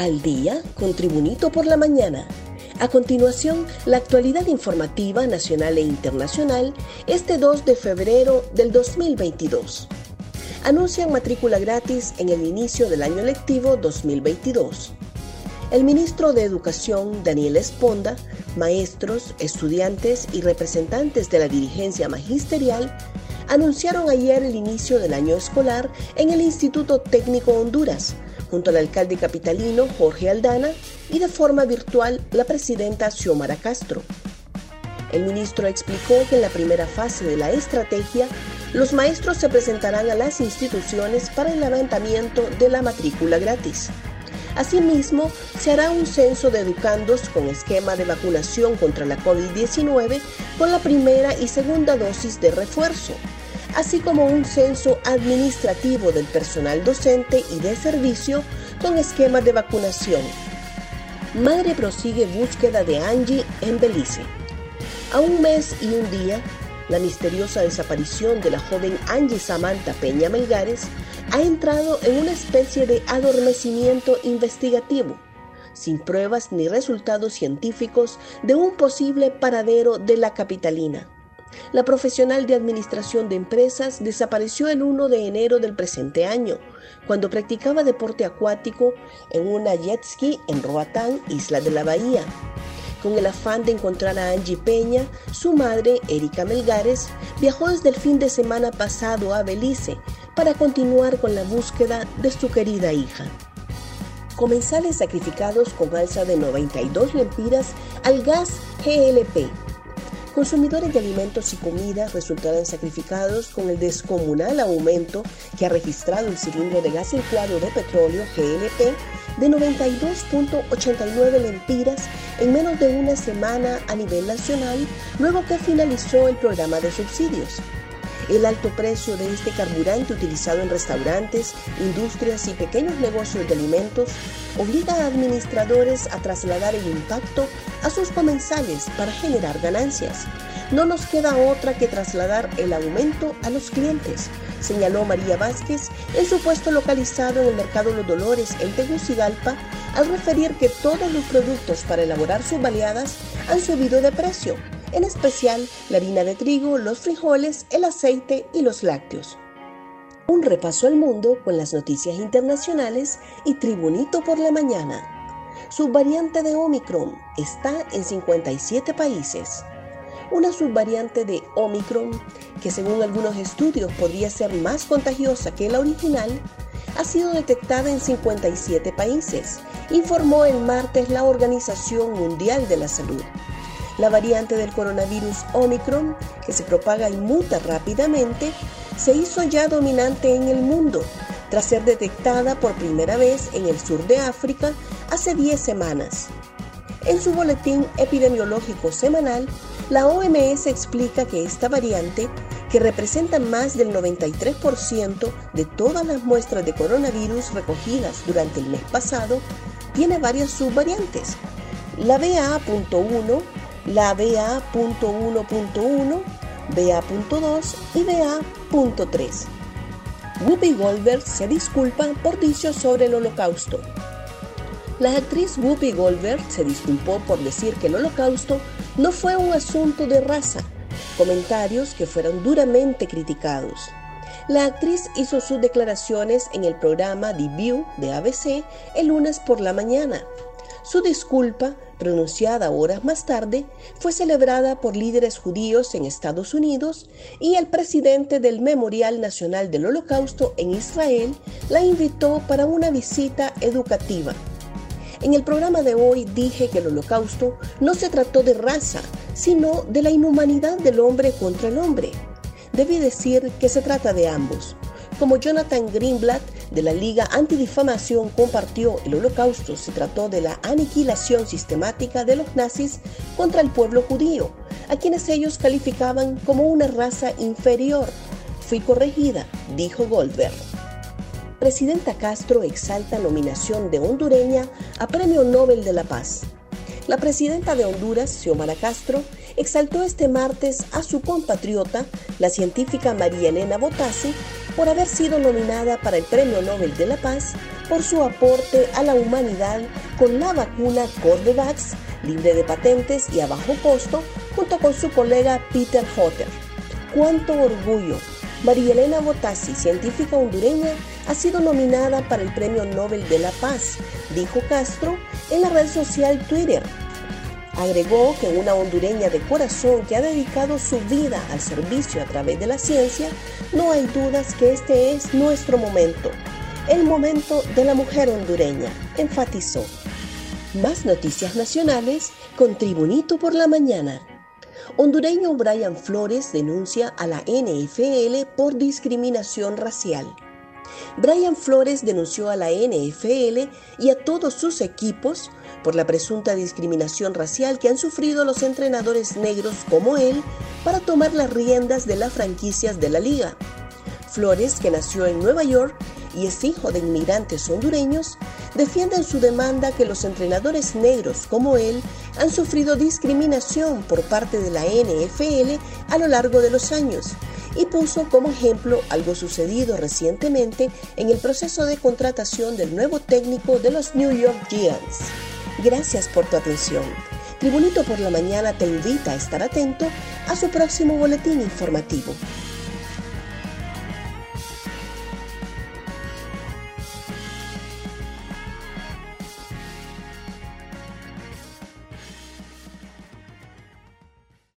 Al día con Tribunito por la mañana. A continuación, la actualidad informativa nacional e internacional este 2 de febrero del 2022. Anuncian matrícula gratis en el inicio del año lectivo 2022. El ministro de Educación, Daniel Esponda, maestros, estudiantes y representantes de la dirigencia magisterial anunciaron ayer el inicio del año escolar en el Instituto Técnico Honduras, junto al alcalde capitalino Jorge Aldana y de forma virtual la presidenta Xiomara Castro. El ministro explicó que en la primera fase de la estrategia, los maestros se presentarán a las instituciones para el levantamiento de la matrícula gratis. Asimismo, se hará un censo de educandos con esquema de vacunación contra la COVID-19 con la primera y segunda dosis de refuerzo, así como un censo administrativo del personal docente y de servicio con esquemas de vacunación. Madre prosigue búsqueda de Angie en Belice. A un mes y un día, la misteriosa desaparición de la joven Angie Samantha Peña Melgares ha entrado en una especie de adormecimiento investigativo, sin pruebas ni resultados científicos de un posible paradero de la capitalina. La profesional de administración de empresas desapareció el 1 de enero del presente año, cuando practicaba deporte acuático en una jet ski en Roatán, isla de la Bahía. Con el afán de encontrar a Angie Peña, su madre, Erika Melgares, viajó desde el fin de semana pasado a Belice para continuar con la búsqueda de su querida hija. Comensales sacrificados con alza de 92 lempiras al gas GLP consumidores de alimentos y comida resultarán sacrificados con el descomunal aumento que ha registrado el cilindro de gas licuado de petróleo GLP de 92.89 lempiras en menos de una semana a nivel nacional luego que finalizó el programa de subsidios. El alto precio de este carburante utilizado en restaurantes, industrias y pequeños negocios de alimentos obliga a administradores a trasladar el impacto a sus comensales para generar ganancias. No nos queda otra que trasladar el aumento a los clientes, señaló María Vázquez en su puesto localizado en el Mercado Los Dolores en Tegucigalpa al referir que todos los productos para elaborar sus baleadas han subido de precio en especial la harina de trigo, los frijoles, el aceite y los lácteos. Un repaso al mundo con las noticias internacionales y Tribunito por la mañana. Subvariante de Omicron está en 57 países. Una subvariante de Omicron, que según algunos estudios podría ser más contagiosa que la original, ha sido detectada en 57 países, informó el martes la Organización Mundial de la Salud. La variante del coronavirus Omicron, que se propaga y muta rápidamente, se hizo ya dominante en el mundo tras ser detectada por primera vez en el sur de África hace 10 semanas. En su boletín epidemiológico semanal, la OMS explica que esta variante, que representa más del 93% de todas las muestras de coronavirus recogidas durante el mes pasado, tiene varias subvariantes. La BA.1 la BA.1.1, BA.2 y BA.3. Whoopi Goldberg se disculpa por dichos sobre el holocausto. La actriz Whoopi Goldberg se disculpó por decir que el holocausto no fue un asunto de raza, comentarios que fueron duramente criticados. La actriz hizo sus declaraciones en el programa The View de ABC el lunes por la mañana. Su disculpa pronunciada horas más tarde, fue celebrada por líderes judíos en Estados Unidos y el presidente del Memorial Nacional del Holocausto en Israel la invitó para una visita educativa. En el programa de hoy dije que el holocausto no se trató de raza, sino de la inhumanidad del hombre contra el hombre. Debí decir que se trata de ambos. Como Jonathan Greenblatt de la Liga Antidifamación compartió el holocausto, se trató de la aniquilación sistemática de los nazis contra el pueblo judío, a quienes ellos calificaban como una raza inferior. Fui corregida, dijo Goldberg. Presidenta Castro exalta nominación de hondureña a Premio Nobel de la Paz. La presidenta de Honduras, Xiomara Castro, exaltó este martes a su compatriota, la científica María Elena Botassi, por haber sido nominada para el Premio Nobel de la Paz por su aporte a la humanidad con la vacuna Corbevax, libre de patentes y a bajo costo, junto con su colega Peter Hotter. ¡Cuánto orgullo! María Elena Botassi, científica hondureña, ha sido nominada para el Premio Nobel de la Paz, dijo Castro en la red social Twitter. Agregó que una hondureña de corazón que ha dedicado su vida al servicio a través de la ciencia, no hay dudas que este es nuestro momento, el momento de la mujer hondureña, enfatizó. Más noticias nacionales con Tribunito por la Mañana. Hondureño Brian Flores denuncia a la NFL por discriminación racial. Brian Flores denunció a la NFL y a todos sus equipos por la presunta discriminación racial que han sufrido los entrenadores negros como él para tomar las riendas de las franquicias de la liga. Flores, que nació en Nueva York y es hijo de inmigrantes hondureños, defiende en su demanda que los entrenadores negros como él han sufrido discriminación por parte de la NFL a lo largo de los años y puso como ejemplo algo sucedido recientemente en el proceso de contratación del nuevo técnico de los New York Giants. Gracias por tu atención. Tribunito por la Mañana te invita a estar atento a su próximo boletín informativo.